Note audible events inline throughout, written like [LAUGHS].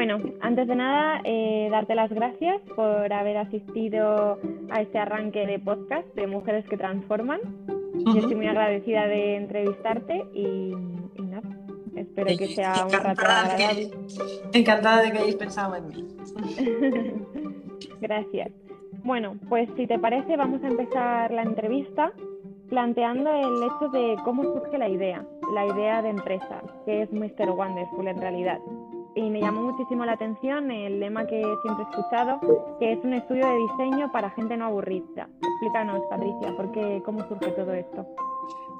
Bueno, antes de nada, eh, darte las gracias por haber asistido a este arranque de podcast de Mujeres que Transforman. Yo estoy muy agradecida de entrevistarte y, nada, espero que sea un rato agradable. encantada de que hayáis pensado en mí. [LAUGHS] Gracias. Bueno, pues si te parece, vamos a empezar la entrevista planteando el hecho de cómo surge la idea, la idea de empresa, que es Mr. Wonderful en realidad. Y me llamó muchísimo la atención el lema que siempre he escuchado, que es un estudio de diseño para gente no aburrida. Explícanos, Patricia, ¿por cómo surge todo esto?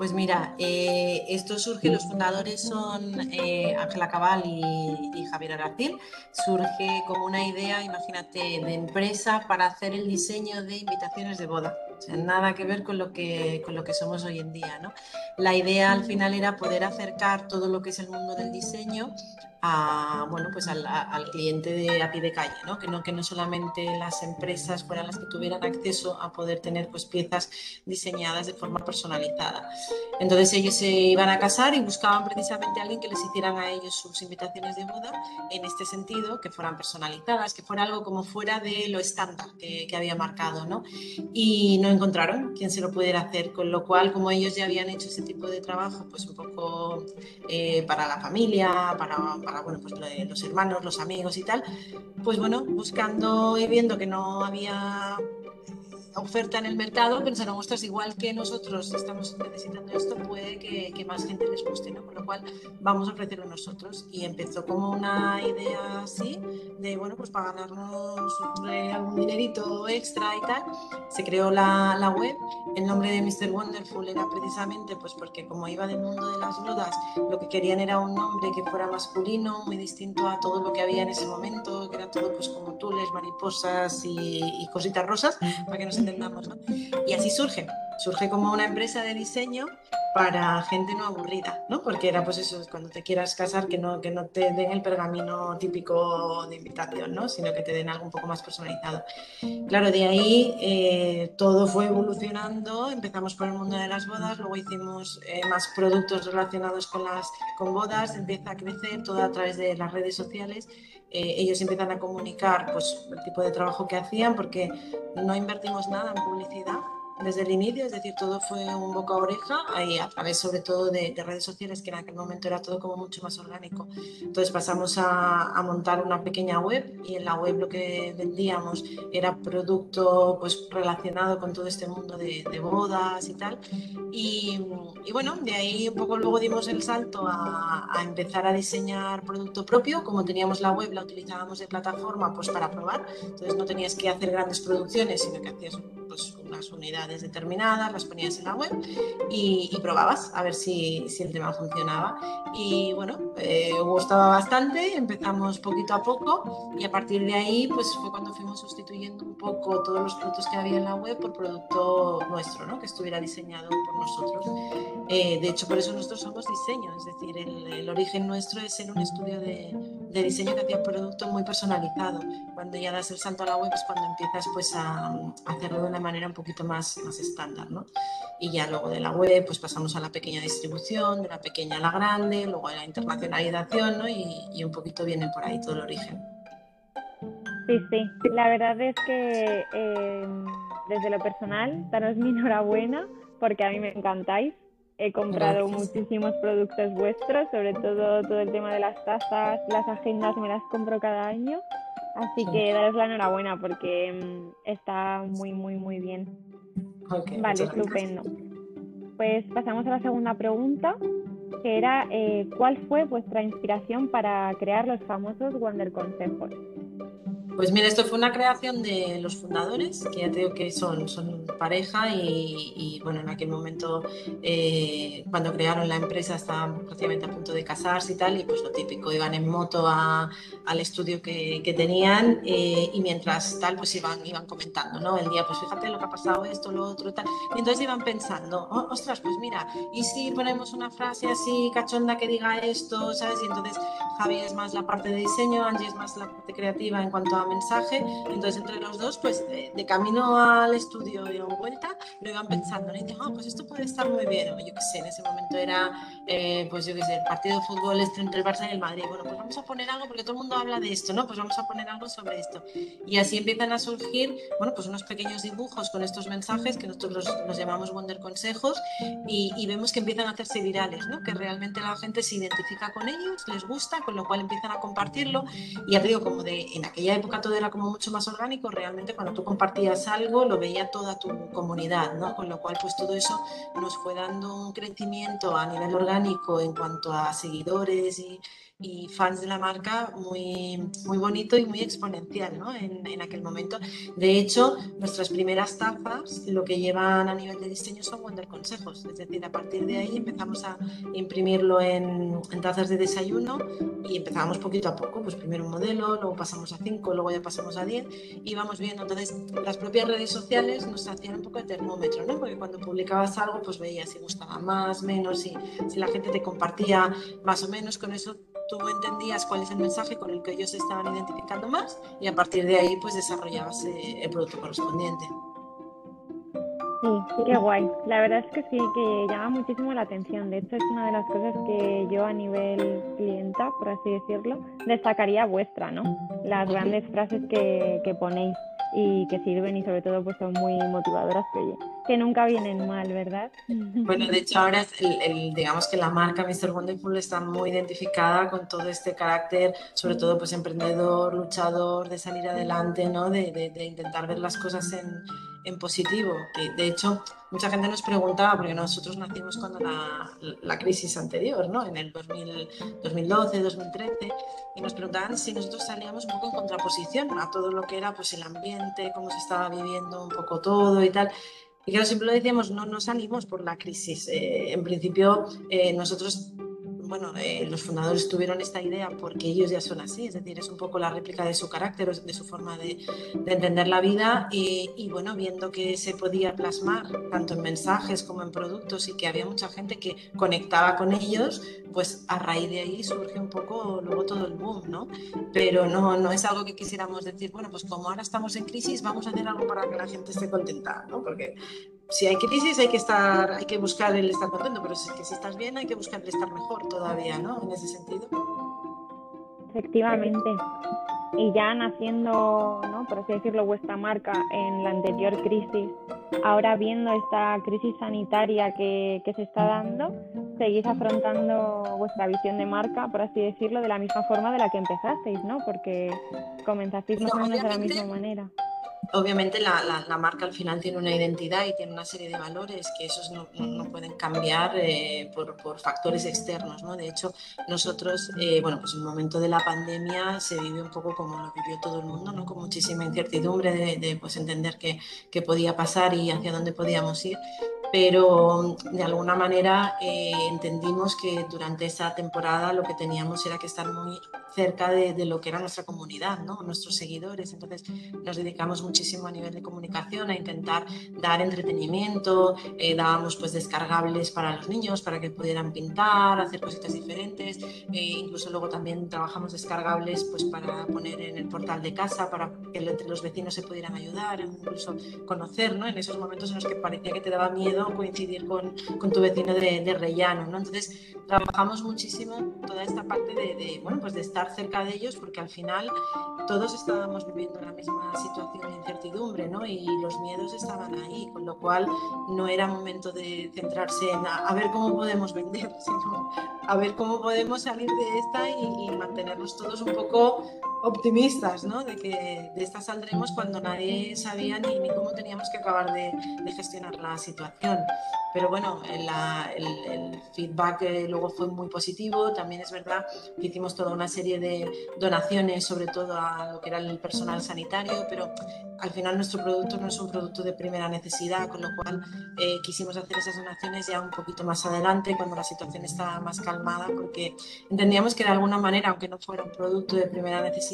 Pues mira, eh, esto surge, los fundadores son eh, Ángela Cabal y, Javier Aracil. Surge como una idea, imagínate, de empresa para hacer el diseño de invitaciones de boda. O sea, nada que ver con lo que, con lo que somos hoy en día. ¿no? La idea al final era poder acercar todo lo que es el mundo del diseño a, bueno, pues al, cliente de a pie de calle, ¿no? Que, no, que no solamente las empresas fueran las que tuvieran acceso a poder tener pues, piezas diseñadas de forma personalizada. Entonces ellos se iban a casar y buscaban precisamente a alguien que les hicieran a ellos sus invitaciones de boda en este sentido, que fueran personalizadas, que fuera algo como fuera de lo estándar que, que había marcado, ¿no? Y no encontraron quien se lo pudiera hacer, con lo cual, como ellos ya habían hecho ese tipo de trabajo, pues un poco eh, para la familia, para bueno, pues los hermanos, los amigos y tal, pues bueno, buscando y viendo que no había oferta en el mercado, pensaron, ostras, igual que nosotros estamos necesitando esto, puede que, que, más gente les guste, ¿no? Con lo cual vamos a ofrecerlo nosotros. Y empezó como una idea así, de, bueno, pues para ganarnos algún dinerito extra y tal, se creó la, la, web. El nombre de Mr. Wonderful era precisamente, pues porque como iba del mundo de las bodas, lo que querían era un nombre que fuera masculino, muy distinto a todo lo que había en ese momento, que era todo pues como tules, mariposas y, y cositas rosas, para que nos Y así surge, surge como una empresa de diseño para gente no aburrida, ¿no? Porque era pues eso, cuando te quieras casar, que no, que no te den el pergamino típico de invitación, ¿no? Sino que te den algo un poco más personalizado. Claro, de ahí eh, todo fue evolucionando, empezamos por el mundo de las bodas, luego hicimos eh, más productos relacionados con las con bodas, empieza a crecer todo a través de las redes sociales eh, ellos empiezan a comunicar pues, el tipo de trabajo que hacían porque no invertimos nada en publicidad desde el inicio, es decir, todo fue un boca a oreja y a través sobre todo de, redes sociales, que en aquel momento era todo como mucho más orgánico. Entonces pasamos a, montar una pequeña web y en la web lo que vendíamos era producto pues relacionado con todo este mundo de, bodas y tal. Y, y, bueno, de ahí un poco luego dimos el salto a, a, empezar a diseñar producto propio. Como teníamos la web, la utilizábamos de plataforma pues para probar. Entonces no tenías que hacer grandes producciones, sino que hacías pues, unas unidades determinadas, las ponías en la web y, probabas a ver si, si, el tema funcionaba. Y bueno, eh, gustaba bastante, empezamos poquito a poco y a partir de ahí pues fue cuando fuimos sustituyendo un poco todos los productos que había en la web por producto nuestro, ¿no? que estuviera diseñado por nosotros. Eh, de hecho, por eso nosotros somos diseño, es decir, el, el origen nuestro es ser un estudio de, de diseño que hacía un producto muy personalizado. Cuando ya das el salto a la web es cuando empiezas pues a, a hacerlo de una manera un poquito más, más estándar, ¿no? Y ya luego de la web pues pasamos a la pequeña distribución, de la pequeña a la grande, luego a la internacionalización, ¿no? Y, y un poquito viene por ahí todo el origen. Sí, sí, la verdad es que eh, desde lo personal, daros [LAUGHS] mi enhorabuena porque a mí me encantáis. He comprado Gracias. muchísimos productos vuestros, sobre todo todo el tema de las tazas, las agendas, me las compro cada año. Así que daros la enhorabuena porque mm, está muy, muy, muy bien. Okay, Vale, estupendo. Pues pasamos a la segunda pregunta, que era eh, ¿cuál fue vuestra inspiración para crear los famosos Wonder Consejos? Pues mira, esto fue una creación de los fundadores, que ya te digo que son, son pareja y, y, bueno, en aquel momento eh, cuando crearon la empresa estaban prácticamente a punto de casarse y tal, y pues lo típico, iban en moto a, al estudio que, que tenían eh, y mientras tal pues iban, iban comentando, ¿no? El día, pues fíjate lo que ha pasado, esto, lo otro, tal. Y entonces iban pensando, oh, ostras, pues mira, ¿y si ponemos una frase así cachonda que diga esto, ¿sabes? Y entonces Javi es más la parte de diseño, Angie es más la parte creativa en cuanto a cada mensaje. Entonces, entre los dos, pues de, camino al estudio y a vuelta, lo iban pensando. Y dicen, ah, pues esto puede estar muy bien. O yo qué sé, en ese momento era, eh, pues yo qué sé, el partido de fútbol este entre el Barça y el Madrid. Bueno, pues vamos a poner algo, porque todo el mundo habla de esto, ¿no? Pues vamos a poner algo sobre esto. Y así empiezan a surgir, bueno, pues unos pequeños dibujos con estos mensajes que nosotros los, llamamos Wonder Consejos y, y, vemos que empiezan a hacerse virales, ¿no? Que realmente la gente se identifica con ellos, les gusta, con lo cual empiezan a compartirlo. Y ya te digo, como de en aquella época todo era como mucho más orgánico, realmente cuando tú compartías algo lo veía toda tu comunidad, ¿no? Con lo cual pues todo eso nos fue dando un crecimiento a nivel orgánico en cuanto a seguidores y, y fans de la marca muy, muy bonito y muy exponencial ¿no? en, en, aquel momento. De hecho, nuestras primeras tazas lo que llevan a nivel de diseño son Wonder Consejos, es decir, a partir de ahí empezamos a imprimirlo en, en tazas de desayuno y empezábamos poquito a poco, pues primero un modelo, luego pasamos a cinco, luego ya pasamos a 10 y vamos viendo. Entonces, las propias redes sociales nos hacían un poco de termómetro, ¿no? porque cuando publicabas algo, pues veías si gustaba más, menos, si, si la gente te compartía más o menos, con eso tú entendías cuál es el mensaje con el que ellos estaban identificando más y a partir de ahí pues desarrollabas eh, el producto correspondiente. Sí, qué guay. La verdad es que sí, que llama muchísimo la atención. De hecho, es una de las cosas que yo a nivel clienta, por así decirlo, destacaría vuestra, ¿no? Las grandes frases que, que ponéis y que sirven y sobre todo pues son muy motivadoras que, que nunca vienen mal, ¿verdad? Bueno, de hecho ahora el, digamos que la marca Mr. Wonderful está muy identificada con todo este carácter, sobre todo pues emprendedor, luchador, de salir adelante, ¿no? de, de, de intentar ver las cosas en, en positivo. Que de hecho mucha gente nos preguntaba, porque nosotros nacimos cuando la, crisis anterior, ¿no? en el 2000, 2012, 2013, y nos preguntaban si nosotros salíamos un poco en contraposición a todo lo que era pues, el ambiente, cómo se estaba viviendo un poco todo y tal. Y claro, siempre lo decíamos, no, no salimos por la crisis. Eh, en principio, eh, nosotros bueno, eh, los fundadores tuvieron esta idea porque ellos ya son así, es decir, es un poco la réplica de su carácter, de su forma de, entender la vida y, bueno, viendo que se podía plasmar tanto en mensajes como en productos y que había mucha gente que conectaba con ellos, pues a raíz de ahí surge un poco luego todo el boom, ¿no? Pero no, no es algo que quisiéramos decir, bueno, pues como ahora estamos en crisis, vamos a hacer algo para que la gente esté contenta, ¿no? Porque si hay crisis hay que estar, hay que buscar el estar contento, pero si, que si estás bien hay que buscar el estar mejor todavía, ¿no? En ese sentido. Efectivamente. Y ya naciendo, ¿no? por así decirlo, vuestra marca en la anterior crisis, ahora viendo esta crisis sanitaria que, que se está dando, seguís afrontando vuestra visión de marca, por así decirlo, de la misma forma de la que empezasteis, ¿no? Porque comenzasteis más o menos de la misma manera obviamente la, la, marca al final tiene una identidad y tiene una serie de valores que esos no, no pueden cambiar eh, por, por, factores externos. ¿no? De hecho, nosotros, eh, bueno, pues en el momento de la pandemia se vive un poco como lo vivió todo el mundo, ¿no? con muchísima incertidumbre de, de pues, entender qué, qué podía pasar y hacia dónde podíamos ir pero de alguna manera eh, entendimos que durante esa temporada lo que teníamos era que estar muy cerca de, de, lo que era nuestra comunidad, ¿no? nuestros seguidores. Entonces nos dedicamos muchísimo a nivel de comunicación a intentar dar entretenimiento, eh, dábamos pues descargables para los niños para que pudieran pintar, hacer cositas diferentes, eh, incluso luego también trabajamos descargables pues para poner en el portal de casa para que entre los vecinos se pudieran ayudar, incluso conocer, ¿no? en esos momentos en los que parecía que te daba miedo coincidir con, con tu vecino de, de, rellano. ¿no? Entonces, trabajamos muchísimo toda esta parte de, de, bueno, pues de estar cerca de ellos, porque al final todos estábamos viviendo la misma situación incertidumbre ¿no? y los miedos estaban ahí, con lo cual no era momento de centrarse en a, ver cómo podemos vender, [LAUGHS] sino a ver cómo podemos salir de esta y mantenernos todos un poco optimistas, ¿no? De que de esta saldremos cuando nadie sabía ni, ni cómo teníamos que acabar de, de gestionar la situación. Pero bueno, la, el, el, feedback eh, luego fue muy positivo. También es verdad que hicimos toda una serie de donaciones, sobre todo a lo que era el personal sanitario, pero al final nuestro producto no es un producto de primera necesidad, con lo cual eh, quisimos hacer esas donaciones ya un poquito más adelante, cuando la situación estaba más calmada, porque entendíamos que de alguna manera, aunque no fuera un producto de primera necesidad,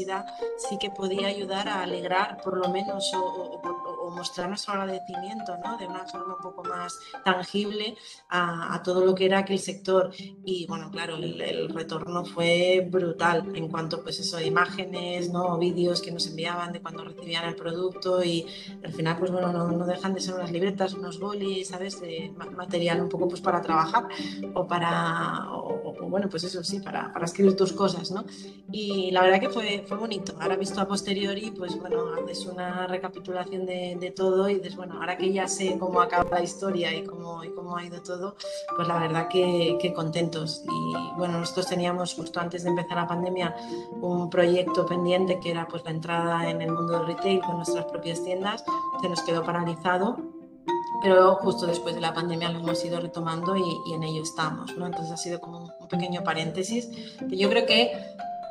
sí que podía ayudar a alegrar por lo menos o, o, o mostrar nuestro agradecimiento ¿no? de una forma un poco más tangible a, todo lo que era aquel sector. Y bueno, claro, el, retorno fue brutal en cuanto pues eso, imágenes, ¿no? vídeos que nos enviaban de cuando recibían el producto y al final pues bueno, no, no dejan de ser unas libretas, unos bolis, ¿sabes? De material un poco pues para trabajar o para, o, bueno, pues eso sí, para, para, escribir tus cosas, ¿no? Y la verdad que fue, fue bonito. Ahora visto a posteriori, pues bueno, haces una recapitulación de, de todo y dices, bueno, ahora que ya sé cómo acaba la historia y cómo, y cómo ha ido todo, pues la verdad que, que contentos. Y bueno, nosotros teníamos justo antes de empezar la pandemia un proyecto pendiente que era pues la entrada en el mundo del retail con nuestras propias tiendas, se nos quedó paralizado pero justo después de la pandemia lo hemos ido retomando y, en ello estamos, ¿no? Entonces ha sido como un pequeño paréntesis yo creo que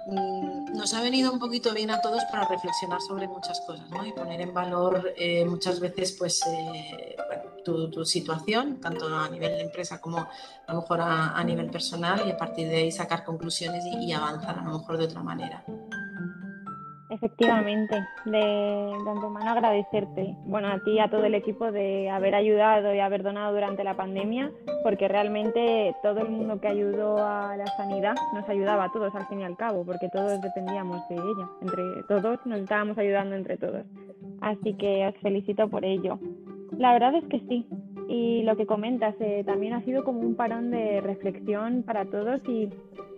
mm, nos ha venido un poquito bien a todos para reflexionar sobre muchas cosas, ¿no? Y poner en valor eh, muchas veces, pues, eh, tu, situación, tanto a nivel de empresa como a lo mejor a, nivel personal y a partir de ahí sacar conclusiones y, y avanzar a lo mejor de otra manera. Efectivamente, de, antemano agradecerte, bueno, a ti y a todo el equipo de haber ayudado y haber donado durante la pandemia, porque realmente todo el mundo que ayudó a la sanidad nos ayudaba a todos al fin y al cabo, porque todos dependíamos de ella, entre todos nos estábamos ayudando entre todos. Así que os felicito por ello. La verdad es que sí, y lo que comentas eh, también ha sido como un parón de reflexión para todos y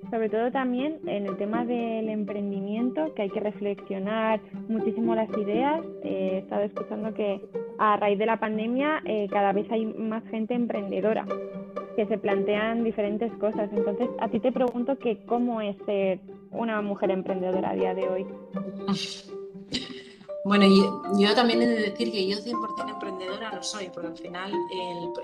sobre todo también en el tema del emprendimiento, que hay que reflexionar muchísimo las ideas. Eh, he estado escuchando que a raíz de la pandemia eh, cada vez hay más gente emprendedora que se plantean diferentes cosas. Entonces, a ti te pregunto que cómo es ser una mujer emprendedora a día de hoy. [LAUGHS] Bueno, yo, también he de decir que yo 100% emprendedora no soy, porque al final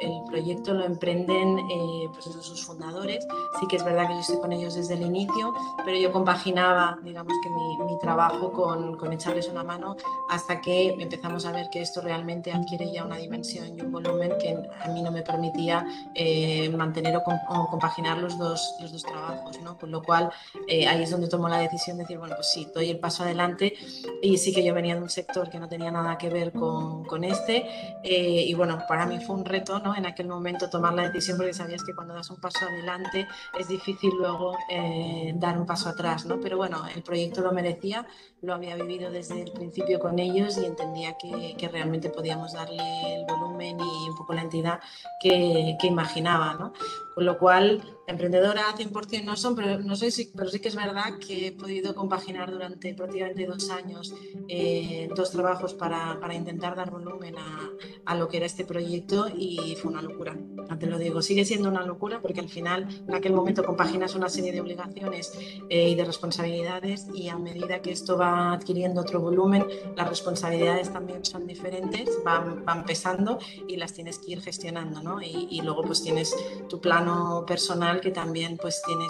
el, proyecto lo emprenden eh, pues sus fundadores. Sí que es verdad que yo estoy con ellos desde el inicio, pero yo compaginaba, digamos que mi, trabajo con, con, echarles una mano hasta que empezamos a ver que esto realmente adquiere ya una dimensión y un volumen que a mí no me permitía eh, mantener o, compaginar los dos, los dos trabajos, ¿no? Con lo cual eh, ahí es donde tomo la decisión de decir, bueno, pues sí, doy el paso adelante y sí que yo venía de un sector que no tenía nada que ver con, con este. Eh, y bueno, para mí fue un reto ¿no? en aquel momento tomar la decisión porque sabías que cuando das un paso adelante es difícil luego eh, dar un paso atrás. ¿no? Pero bueno, el proyecto lo merecía, lo había vivido desde el principio con ellos y entendía que, que realmente podíamos darle el volumen y un poco la entidad que, que imaginaba. ¿no? Con lo cual, emprendedora 100% no son, pero, no soy, pero sí que es verdad que he podido compaginar durante prácticamente dos años eh, dos trabajos para, para, intentar dar volumen a, a, lo que era este proyecto y fue una locura. Te lo digo, sigue siendo una locura porque al final en aquel momento compaginas una serie de obligaciones eh, y de responsabilidades y a medida que esto va adquiriendo otro volumen, las responsabilidades también son diferentes, van, van pesando y las tienes que ir gestionando, ¿no? Y, y luego pues tienes tu plano personal que también pues tiene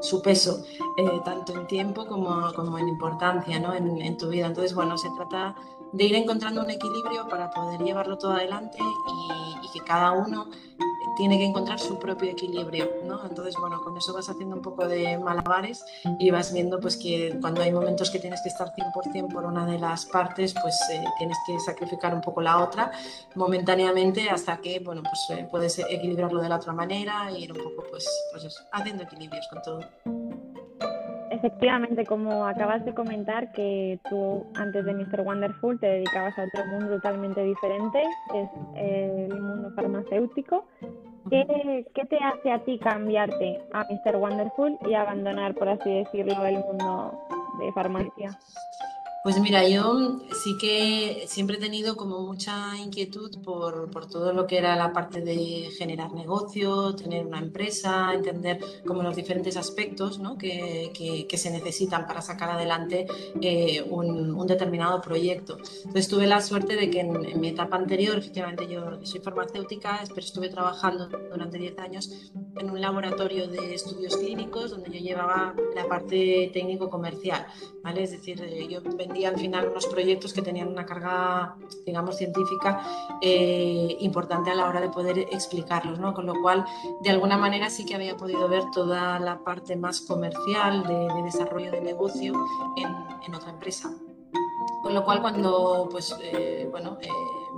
su, peso, eh, tanto en tiempo como, como en importancia, ¿no? En tu vida. Entonces, bueno, se trata de ir encontrando un equilibrio para poder llevarlo todo adelante y, que cada uno tiene que encontrar su propio equilibrio, ¿no? Entonces, bueno, con eso vas haciendo un poco de malabares y vas viendo pues que cuando hay momentos que tienes que estar 100% por una de las partes, pues eh, tienes que sacrificar un poco la otra momentáneamente hasta que, bueno, pues eh, puedes equilibrarlo de la otra manera e ir un poco pues, pues haciendo equilibrios con todo. Efectivamente, como acabas de comentar, que tú antes de Mr. Wonderful te dedicabas a otro mundo totalmente diferente, es el mundo farmacéutico. ¿Qué, ¿Qué, te hace a ti cambiarte a Mr. Wonderful y abandonar, por así decirlo, el mundo de farmacia? Pues mira, yo sí que siempre he tenido como mucha inquietud por, por, todo lo que era la parte de generar negocio, tener una empresa, entender como los diferentes aspectos ¿no? que, que, se necesitan para sacar adelante eh, un, un, determinado proyecto. Entonces tuve la suerte de que en, en, mi etapa anterior, efectivamente yo soy farmacéutica, pero estuve trabajando durante 10 años en un laboratorio de estudios clínicos donde yo llevaba la parte técnico-comercial, ¿vale? Es decir, eh, yo al final unos proyectos que tenían una carga, digamos, científica eh, importante a la hora de poder explicarlos, ¿no? Con lo cual, de alguna manera sí que había podido ver toda la parte más comercial de, desarrollo de negocio en, en otra empresa Con lo cual cuando, pues, eh, bueno, eh,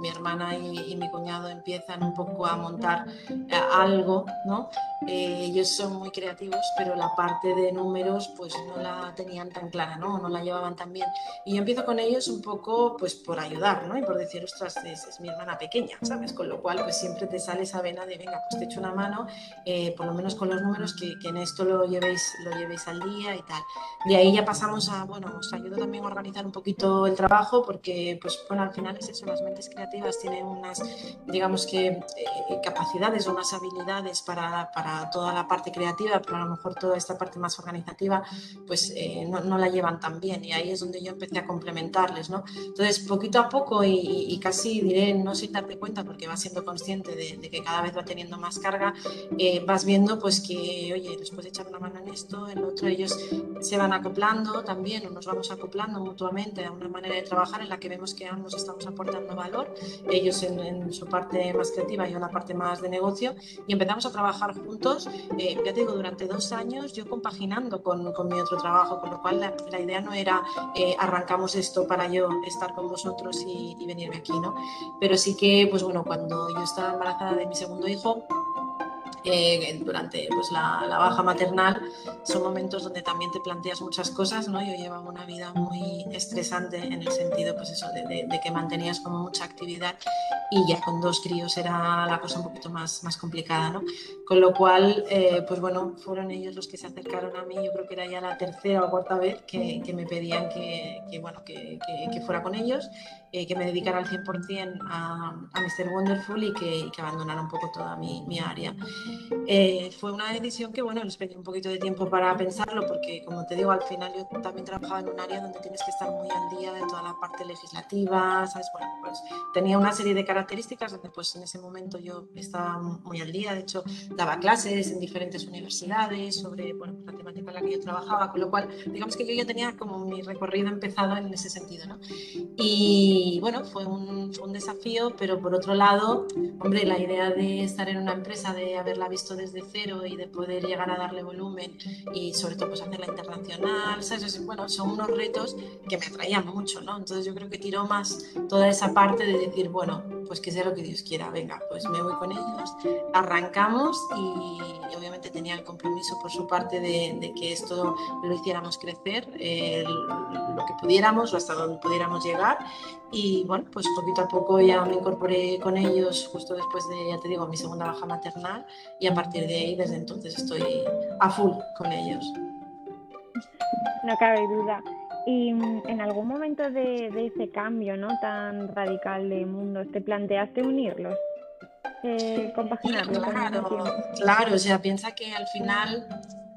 mi hermana y, mi cuñado empiezan un poco a montar eh, algo, ¿no? Eh, ellos son muy creativos, pero la parte de números pues no la tenían tan clara, ¿no? No la llevaban tan bien. Y yo empiezo con ellos un poco pues por ayudar, ¿no? Y por decir, ostras, es, mi hermana pequeña, ¿sabes? Con lo cual pues siempre te sale esa vena de, venga, pues te echo una mano, eh, por lo menos con los números, que, que, en esto lo llevéis, lo llevéis al día y tal. De ahí ya pasamos a, bueno, os ayudo también a organizar un poquito el trabajo, porque pues bueno, al final es eso, las mentes creativas tienen unas, digamos que, eh, capacidades o unas habilidades para, para, toda la parte creativa, pero a lo mejor toda esta parte más organizativa, pues eh, no, no, la llevan tan bien. Y ahí es donde yo empecé a complementarles, ¿no? Entonces, poquito a poco y, casi diré, no sin darte cuenta, porque vas siendo consciente de, que cada vez va teniendo más carga, eh, vas viendo pues que, oye, después de echar una mano en esto, en otro, ellos se van acoplando también o nos vamos acoplando mutuamente a una manera de trabajar en la que vemos que ambos estamos aportando valor ellos en, su parte más creativa yo en la parte más de negocio, y empezamos a trabajar juntos, eh, ya te digo, durante dos años, yo compaginando con, con mi otro trabajo, con lo cual la, idea no era eh, arrancamos esto para yo estar con vosotros y, y venirme aquí, ¿no? Pero sí que, pues bueno, cuando yo estaba embarazada de mi segundo hijo, eh, durante pues, la, baja maternal son momentos donde también te planteas muchas cosas, ¿no? Yo llevaba una vida muy estresante en el sentido, pues eso, de, que mantenías como mucha actividad y ya con dos críos era la cosa un poquito más, más complicada, ¿no? Con lo cual, eh, pues bueno, fueron ellos los que se acercaron a mí, yo creo que era ya la tercera o cuarta vez que, que me pedían que, que bueno, que, que, fuera con ellos, eh, que me dedicara al 100% a, a Mr. Wonderful y que abandonara un poco toda mi, mi área. Eh, fue una decisión que, bueno, les pedí un poquito de tiempo para pensarlo, porque, como te digo, al final yo también trabajaba en un área donde tienes que estar muy al día de toda la parte legislativa, ¿sabes? Bueno, pues tenía una serie de características donde, pues en ese momento yo estaba muy al día, de hecho, daba clases en diferentes universidades sobre, bueno, la temática en la que yo trabajaba, con lo cual, digamos que yo ya tenía como mi recorrido empezado en ese sentido, ¿no? Y, bueno, fue un, fue un desafío, pero por otro lado, hombre, la idea de estar en una empresa, de haberla visto desde cero y de poder llegar a darle volumen y sobre todo pues hacerla internacional, ¿sabes? Bueno, son unos retos que me atraían mucho, ¿no? Entonces yo creo que tiró más toda esa parte de decir, bueno, pues que sea lo que Dios quiera, venga, pues me voy con ellos, arrancamos y, obviamente tenía el compromiso por su parte de, que esto lo hiciéramos crecer, lo que pudiéramos o hasta donde pudiéramos llegar y bueno, pues poquito a poco ya me incorporé con ellos justo después de, ya te digo, mi segunda baja maternal y a partir de ahí, desde entonces, estoy a full con ellos. No cabe duda. Y mm, en algún momento de, ese cambio ¿no? tan radical de mundo, ¿te planteaste unirlos? Eh, compaginarlos. Claro, claro, o sea, piensa que al final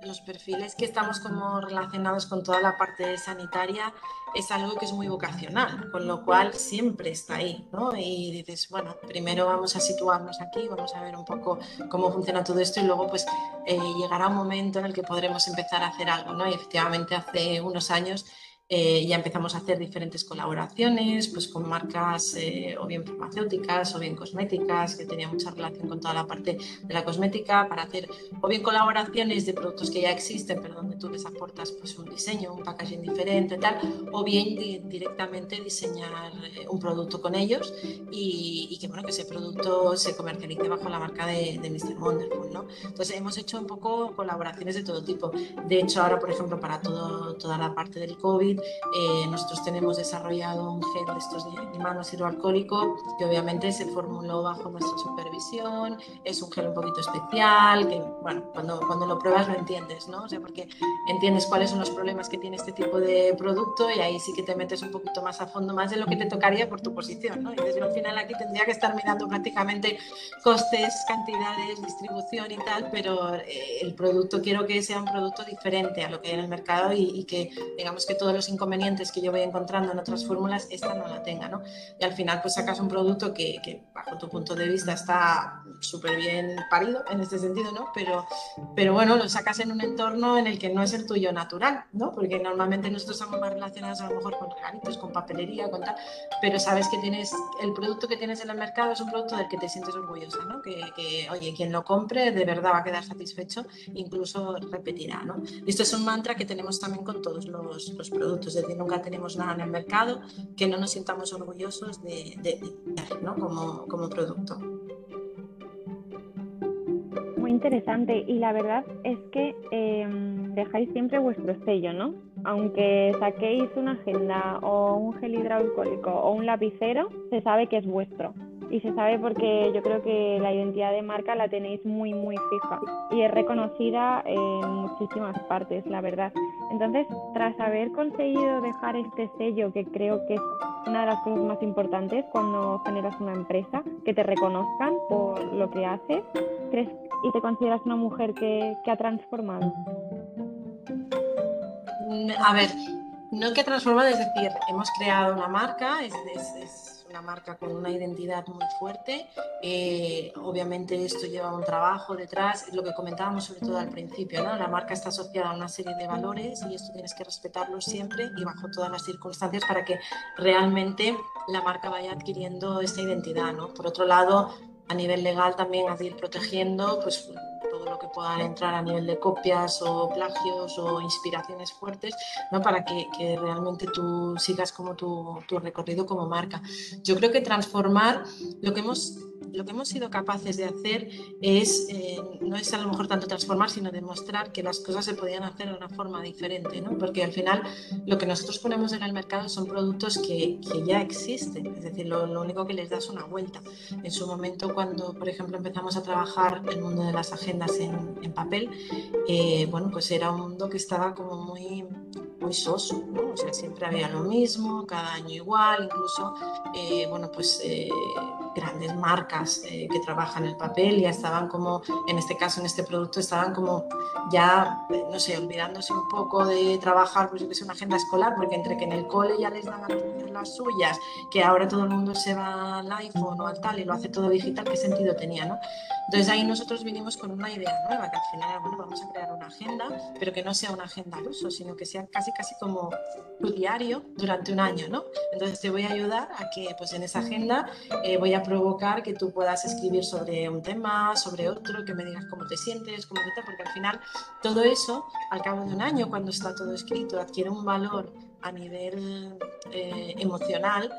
los perfiles que estamos como relacionados con toda la parte sanitaria es algo que es muy vocacional, con lo cual siempre está ahí, ¿no? Y dices, bueno, primero vamos a situarnos aquí, vamos a ver un poco cómo funciona todo esto y luego pues eh, llegará un momento en el que podremos empezar a hacer algo, ¿no? Y efectivamente hace unos años eh, ya empezamos a hacer diferentes colaboraciones pues con marcas eh, o bien farmacéuticas o bien cosméticas, que tenía mucha relación con toda la parte de la cosmética, para hacer o bien colaboraciones de productos que ya existen, pero donde tú les aportas pues, un diseño, un packaging diferente, tal, o bien directamente diseñar eh, un producto con ellos y, que, bueno, que ese producto se comercialice bajo la marca de, de Mr. Wonderful. ¿no? Entonces hemos hecho un poco colaboraciones de todo tipo. De hecho, ahora, por ejemplo, para todo, toda la parte del COVID, eh, nosotros tenemos desarrollado un gel de estos de, manos hidroalcohólico que obviamente se formuló bajo nuestra supervisión, es un gel un poquito especial, que bueno, cuando, cuando lo pruebas lo entiendes, ¿no? O sea, porque entiendes cuáles son los problemas que tiene este tipo de producto y ahí sí que te metes un poquito más a fondo, más de lo que te tocaría por tu posición, ¿no? Y desde al final aquí tendría que estar mirando prácticamente costes, cantidades, distribución y tal, pero eh, el producto quiero que sea un producto diferente a lo que hay en el mercado y, y que digamos que todos los inconvenientes que yo voy encontrando en otras fórmulas, esta no la tenga, ¿no? Y al final pues sacas un producto que, bajo tu punto de vista está súper bien parido en este sentido, ¿no? Pero, pero bueno, lo sacas en un entorno en el que no es el tuyo natural, ¿no? Porque normalmente nosotros estamos más relacionados a lo mejor con regalitos, con papelería, con tal, pero sabes que tienes, el producto que tienes en el mercado es un producto del que te sientes orgullosa, ¿no? Que, oye, quien lo compre de verdad va a quedar satisfecho, incluso repetirá, ¿no? Y esto es un mantra que tenemos también con todos los productos es decir, nunca tenemos nada en el mercado que no nos sintamos orgullosos de, de, ¿no? como, como producto. Muy interesante y la verdad es que em, dejáis siempre vuestro sello, ¿no? Aunque saquéis una agenda o un gel hidroalcohólico o un lapicero, se sabe que es vuestro y se sabe porque yo creo que la identidad de marca la tenéis muy muy fija y es reconocida en muchísimas partes, la verdad. Entonces, tras haber conseguido dejar este sello, que creo que es una de las cosas más importantes cuando generas una empresa, que te reconozcan por lo que haces, ¿crees y te consideras una mujer que, que ha transformado? A ver, no que ha transformado, es decir, hemos creado una marca, es, es una marca con una identidad muy fuerte. Eh, obviamente esto lleva un trabajo detrás, lo que comentábamos sobre todo al principio, ¿no? la marca está asociada a una serie de valores y esto tienes que respetarlo siempre y bajo todas las circunstancias para que realmente la marca vaya adquiriendo esta identidad. ¿no? Por otro lado, a nivel legal también que ir protegiendo pues, todo lo que puedan entrar a nivel de copias o plagios o inspiraciones fuertes, ¿no? para que, realmente tú sigas como tu, recorrido como marca. Yo creo que transformar lo que hemos lo que hemos sido capaces de hacer es, eh, no es a lo mejor tanto transformar, sino demostrar que las cosas se podían hacer de una forma diferente, ¿no? porque al final lo que nosotros ponemos en el mercado son productos que, que ya existen, es decir, lo, lo, único que les das una vuelta. En su momento, cuando, por ejemplo, empezamos a trabajar el mundo de las agendas en, en papel, eh, bueno, pues era un mundo que estaba como muy, muy soso, ¿no? o sea, siempre había lo mismo, cada año igual, incluso, eh, bueno, pues eh, grandes marcas eh, que trabajan el papel ya estaban como, en este caso, en este producto, estaban como ya, eh, no sé, olvidándose un poco de trabajar, pues yo que sé, una agenda escolar, porque entre que en el cole ya les dan a las suyas, que ahora todo el mundo se va al iPhone o al tal y lo hace todo digital, ¿qué sentido tenía, no? Entonces ahí nosotros vinimos con una idea nueva, que al final, bueno, vamos a crear una agenda, pero que no sea una agenda al uso, sino que sea casi, casi como tu diario durante un año, ¿no? Entonces te voy a ayudar a que, pues en esa agenda eh, voy a provocar que tú puedas escribir sobre un tema, sobre otro, que me digas cómo te sientes, cómo te porque al final todo eso, al cabo de un año, cuando está todo escrito, adquiere un valor a nivel eh, emocional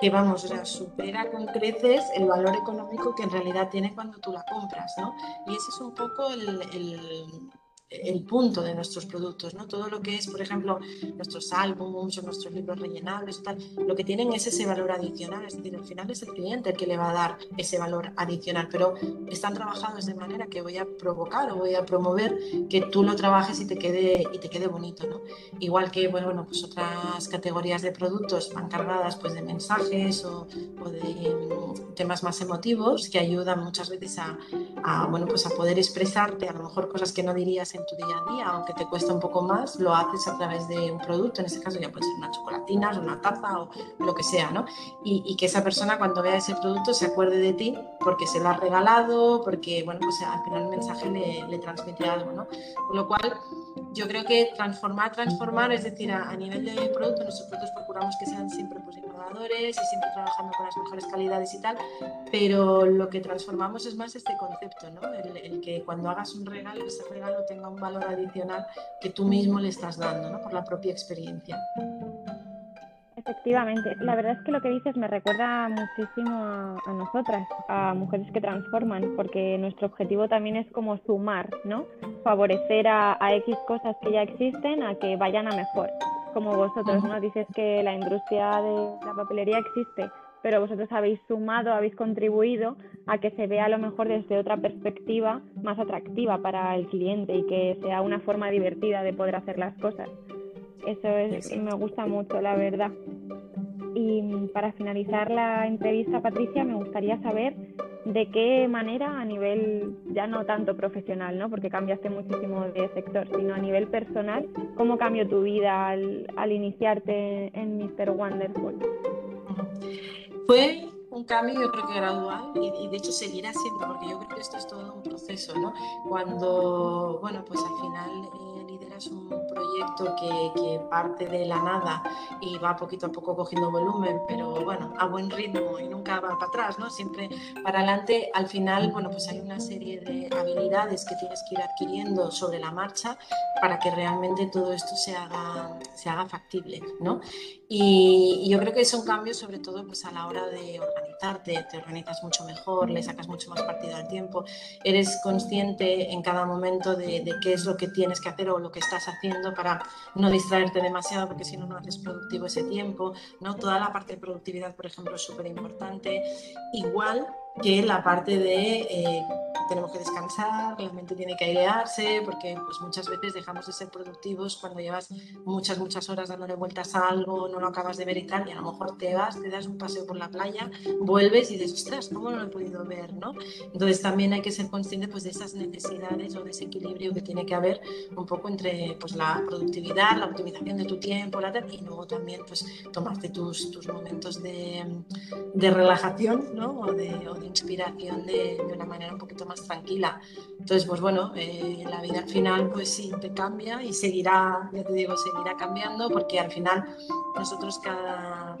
que vamos, o sea, supera con creces el valor económico que en realidad tiene cuando tú la compras, ¿no? Y ese es un poco el, el el punto de nuestros productos, ¿no? Todo lo que es, por ejemplo, nuestros álbumes o nuestros libros rellenables, tal, lo que tienen es ese valor adicional, es decir, al final es el cliente el que le va a dar ese valor adicional, pero están trabajados de manera que voy a provocar o voy a promover que tú lo trabajes y te quede, y te quede bonito, ¿no? Igual que, bueno, pues otras categorías de productos van cargadas pues de mensajes o, o de mm, temas más emotivos que ayudan muchas veces a, a, bueno, pues a poder expresarte a lo mejor cosas que no dirías en tu día a día, aunque te cuesta un poco más, lo haces a través de un producto, en este caso ya puede ser una chocolatina, una taza o lo que sea, ¿no? Y, y, que esa persona cuando vea ese producto se acuerde de ti porque se lo has regalado, porque, bueno, pues al final el mensaje le, le transmite algo, ¿no? Con lo cual, yo creo que transformar, transformar, es decir, a, a nivel de producto, productos procuramos que sean siempre pues, innovadores y siempre trabajando con las mejores calidades y tal, pero lo que transformamos es más este concepto, ¿no? El, el que cuando hagas un regalo, ese regalo tenga un valor adicional que tú mismo le estás dando, ¿no? Por la propia experiencia. Efectivamente, la verdad es que lo que dices me recuerda muchísimo a, a, nosotras, a mujeres que transforman, porque nuestro objetivo también es como sumar, ¿no? Favorecer a, a X cosas que ya existen a que vayan a mejor, como vosotros, ¿no? Dices que la industria de la papelería existe, pero vosotros habéis sumado, habéis contribuido a que se vea a lo mejor desde otra perspectiva más atractiva para el cliente y que sea una forma divertida de poder hacer las cosas. Eso es, me gusta mucho, la verdad. Y para finalizar la entrevista, Patricia, me gustaría saber de qué manera a nivel ya no tanto profesional, ¿no? porque cambiaste muchísimo de sector, sino a nivel personal, ¿cómo cambió tu vida al, al iniciarte en Mr. Wonderful? Fue un cambio yo creo que gradual y, de hecho seguirá siendo, porque yo creo que esto es todo un proceso, ¿no? Cuando, bueno, pues al final eh, lideras un proyecto que, que, parte de la nada y va poquito a poco cogiendo volumen, pero bueno, a buen ritmo y nunca va para atrás, ¿no? Siempre para adelante, al final, bueno, pues hay una serie de habilidades que tienes que ir adquiriendo sobre la marcha para que realmente todo esto se haga, se haga factible, ¿no? Y, yo creo que son cambios sobre todo pues a la hora de te organizas mucho mejor, le sacas mucho más partido al tiempo, eres consciente en cada momento de, qué es lo que tienes que hacer o lo que estás haciendo para no distraerte demasiado porque si no, no haces productivo ese tiempo, ¿no? Toda la parte de productividad, por ejemplo, es súper importante. Igual que la parte de eh, tenemos que descansar, la mente tiene que airearse, porque pues muchas veces dejamos de ser productivos cuando llevas muchas, muchas horas dándole vueltas a algo, no lo acabas de ver y tal, y a lo mejor te vas, te das un paseo por la playa, vuelves y dices, ostras, ¿cómo no lo he podido ver? ¿no? Entonces también hay que ser consciente pues, de esas necesidades o de ese equilibrio que tiene que haber un poco entre pues, la productividad, la optimización de tu tiempo, la y luego también pues, tomarte tus, tus momentos de, de relajación ¿no? o de inspiración de, una manera un poquito más tranquila. Entonces, pues bueno, eh, la vida al final pues sí te cambia y seguirá, ya te digo, seguirá cambiando porque al final nosotros cada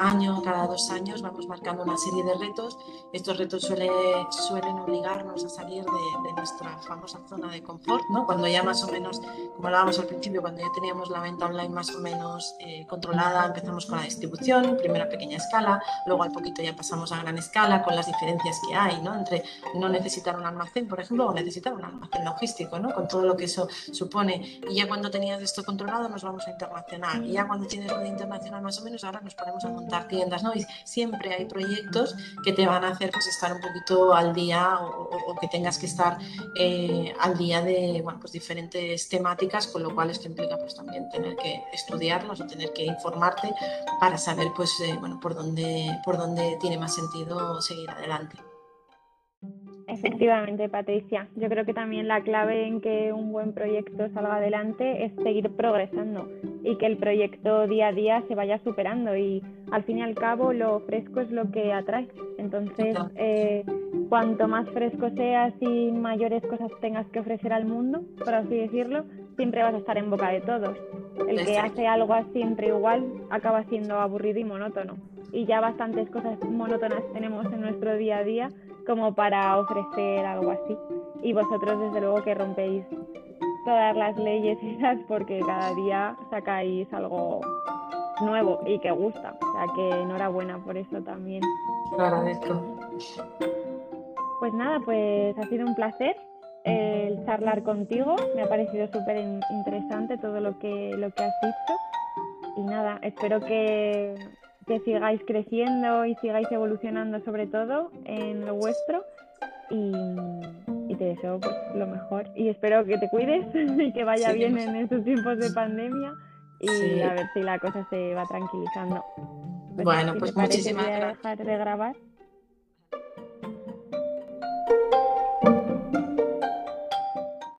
año, cada dos años, vamos marcando una serie de retos. Estos retos suele, suelen obligarnos a salir de, nuestra famosa zona de confort, ¿no? Cuando ya más o menos, como hablábamos al principio, cuando ya teníamos la venta online más o menos eh, controlada, empezamos con la distribución, primero a pequeña escala, luego al poquito ya pasamos a gran escala, con las diferencias que hay, ¿no? Entre no necesitar un almacén, por ejemplo, o necesitar un almacén logístico, ¿no? Con todo lo que eso supone. Y ya cuando tenías esto controlado, nos vamos a internacional. Y ya cuando tienes lo de internacional más o menos, ahora nos ponemos a montar tiendas, siempre hay proyectos que te van a hacer pues, estar un poquito al día o, que tengas que estar eh, al día de bueno, pues, diferentes temáticas, con lo cual esto implica pues, también tener que estudiarlos o tener que informarte para saber pues, eh, bueno, por, dónde, por dónde tiene más sentido seguir adelante. Efectivamente, Patricia. Yo creo que también la clave en que un buen proyecto salga adelante es seguir progresando y que el proyecto día a día se vaya superando y al fin y al cabo lo fresco es lo que atrae. Entonces, eh, cuanto más fresco seas y mayores cosas tengas que ofrecer al mundo, por así decirlo, siempre vas a estar en boca de todos. El que hace algo siempre igual acaba siendo aburrido y monótono. Y ya bastantes cosas monótonas tenemos en nuestro día a día como para ofrecer algo así. Y vosotros desde luego que rompéis todas las leyes esas porque cada día sacáis algo nuevo y que gusta. O sea que enhorabuena por eso también. Lo agradezco. Pues nada, pues ha sido un placer el charlar contigo. Me ha parecido súper interesante todo lo que, lo que has dicho. Y nada, espero que que sigáis creciendo y sigáis evolucionando sobre todo en lo vuestro y, te deseo pues, lo mejor y espero que te cuides [LAUGHS] y que vaya bien en estos tiempos de pandemia y a ver si la cosa se va tranquilizando. Pues, bueno, pues muchísimas gracias. de grabar.